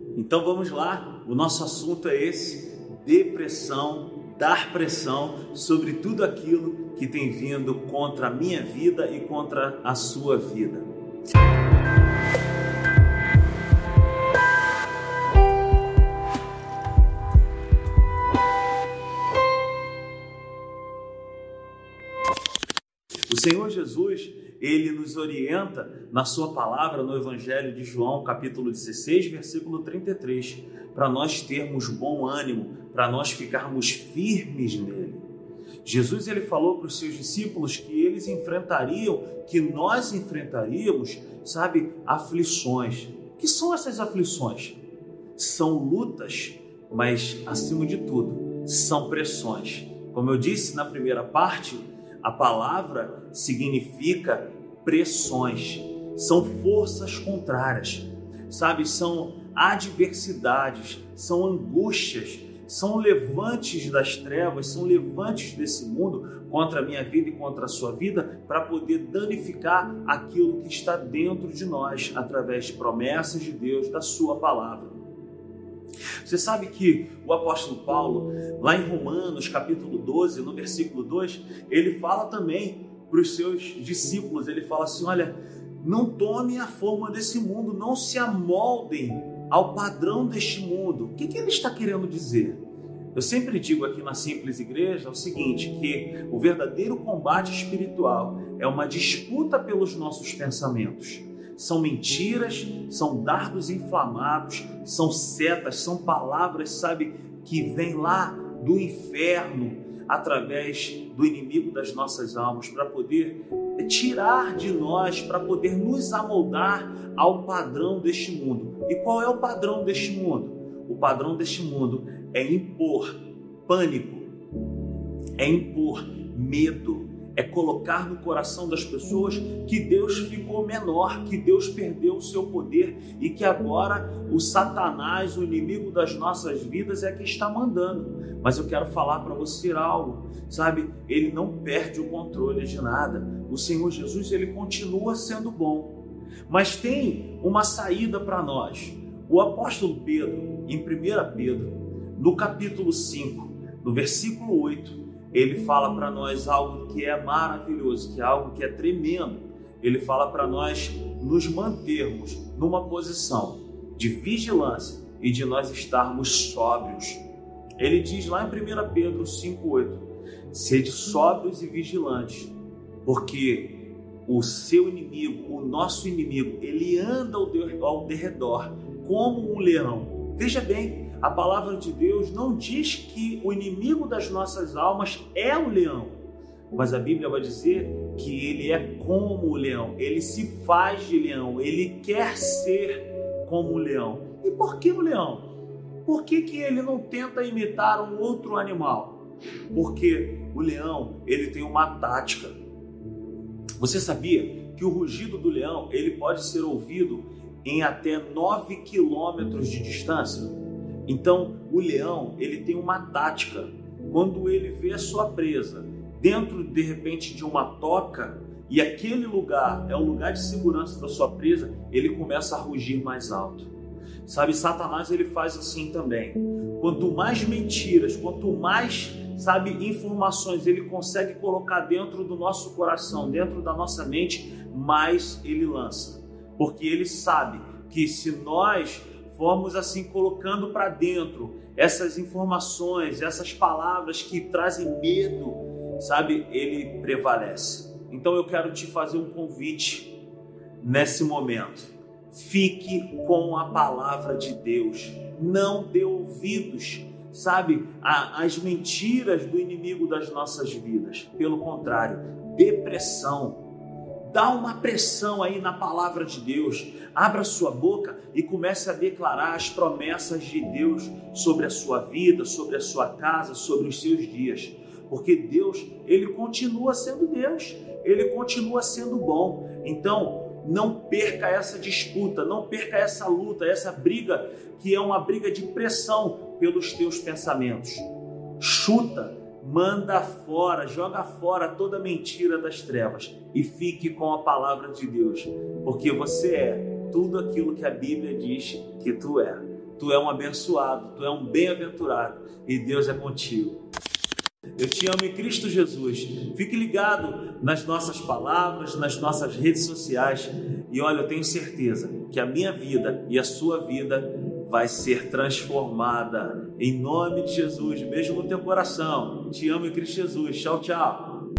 Então vamos lá, o nosso assunto é esse: depressão, dar pressão sobre tudo aquilo que tem vindo contra a minha vida e contra a sua vida. O Senhor Jesus, ele nos orienta na sua palavra no Evangelho de João, capítulo 16, versículo 33, para nós termos bom ânimo, para nós ficarmos firmes nele. Jesus ele falou para os seus discípulos que eles enfrentariam, que nós enfrentaríamos, sabe, aflições. Que são essas aflições? São lutas, mas acima de tudo, são pressões. Como eu disse na primeira parte, a palavra significa pressões, são forças contrárias, sabe? São adversidades, são angústias, são levantes das trevas, são levantes desse mundo contra a minha vida e contra a sua vida para poder danificar aquilo que está dentro de nós através de promessas de Deus, da sua palavra. Você sabe que o apóstolo Paulo, lá em Romanos, capítulo 12, no versículo 2, ele fala também para os seus discípulos: ele fala assim, olha, não tomem a forma desse mundo, não se amoldem ao padrão deste mundo. O que, que ele está querendo dizer? Eu sempre digo aqui na Simples Igreja o seguinte: que o verdadeiro combate espiritual é uma disputa pelos nossos pensamentos são mentiras, são dardos inflamados, são setas, são palavras, sabe, que vêm lá do inferno através do inimigo das nossas almas para poder tirar de nós, para poder nos amoldar ao padrão deste mundo. E qual é o padrão deste mundo? O padrão deste mundo é impor pânico, é impor medo, é colocar no coração das pessoas que Deus ficou menor, que Deus perdeu o seu poder e que agora o Satanás, o inimigo das nossas vidas, é que está mandando. Mas eu quero falar para você algo, sabe? Ele não perde o controle de nada. O Senhor Jesus, ele continua sendo bom. Mas tem uma saída para nós. O apóstolo Pedro, em 1 Pedro, no capítulo 5, no versículo 8, ele fala para nós algo que é maravilhoso, que é algo que é tremendo. Ele fala para nós nos mantermos numa posição de vigilância e de nós estarmos sóbrios. Ele diz lá em 1 Pedro 5,8: Sede sóbrios e vigilantes, porque o seu inimigo, o nosso inimigo, ele anda ao derredor como um leão. Veja bem, a palavra de Deus não diz que o inimigo das nossas almas é o leão, mas a Bíblia vai dizer que ele é como o leão, ele se faz de leão, ele quer ser como o leão. E por que o leão? Por que, que ele não tenta imitar um outro animal? Porque o leão ele tem uma tática. Você sabia que o rugido do leão ele pode ser ouvido em até 9 quilômetros de distância? Então, o leão, ele tem uma tática. Quando ele vê a sua presa dentro de repente de uma toca e aquele lugar é o lugar de segurança da sua presa, ele começa a rugir mais alto. Sabe, Satanás ele faz assim também. Quanto mais mentiras, quanto mais, sabe, informações ele consegue colocar dentro do nosso coração, dentro da nossa mente, mais ele lança. Porque ele sabe que se nós formos assim colocando para dentro essas informações, essas palavras que trazem medo, sabe? Ele prevalece. Então eu quero te fazer um convite nesse momento. Fique com a palavra de Deus. Não dê ouvidos, sabe, às mentiras do inimigo das nossas vidas. Pelo contrário, depressão, Dá uma pressão aí na palavra de Deus. Abra sua boca e comece a declarar as promessas de Deus sobre a sua vida, sobre a sua casa, sobre os seus dias. Porque Deus, ele continua sendo Deus. Ele continua sendo bom. Então, não perca essa disputa, não perca essa luta, essa briga que é uma briga de pressão pelos teus pensamentos. Chuta manda fora, joga fora toda mentira das trevas e fique com a palavra de Deus, porque você é tudo aquilo que a Bíblia diz que tu é. Tu é um abençoado, tu é um bem-aventurado e Deus é contigo. Eu te amo em Cristo Jesus. Fique ligado nas nossas palavras, nas nossas redes sociais. E olha, eu tenho certeza que a minha vida e a sua vida vai ser transformada. Em nome de Jesus. Beijo no teu coração. Te amo em Cristo Jesus. Tchau, tchau.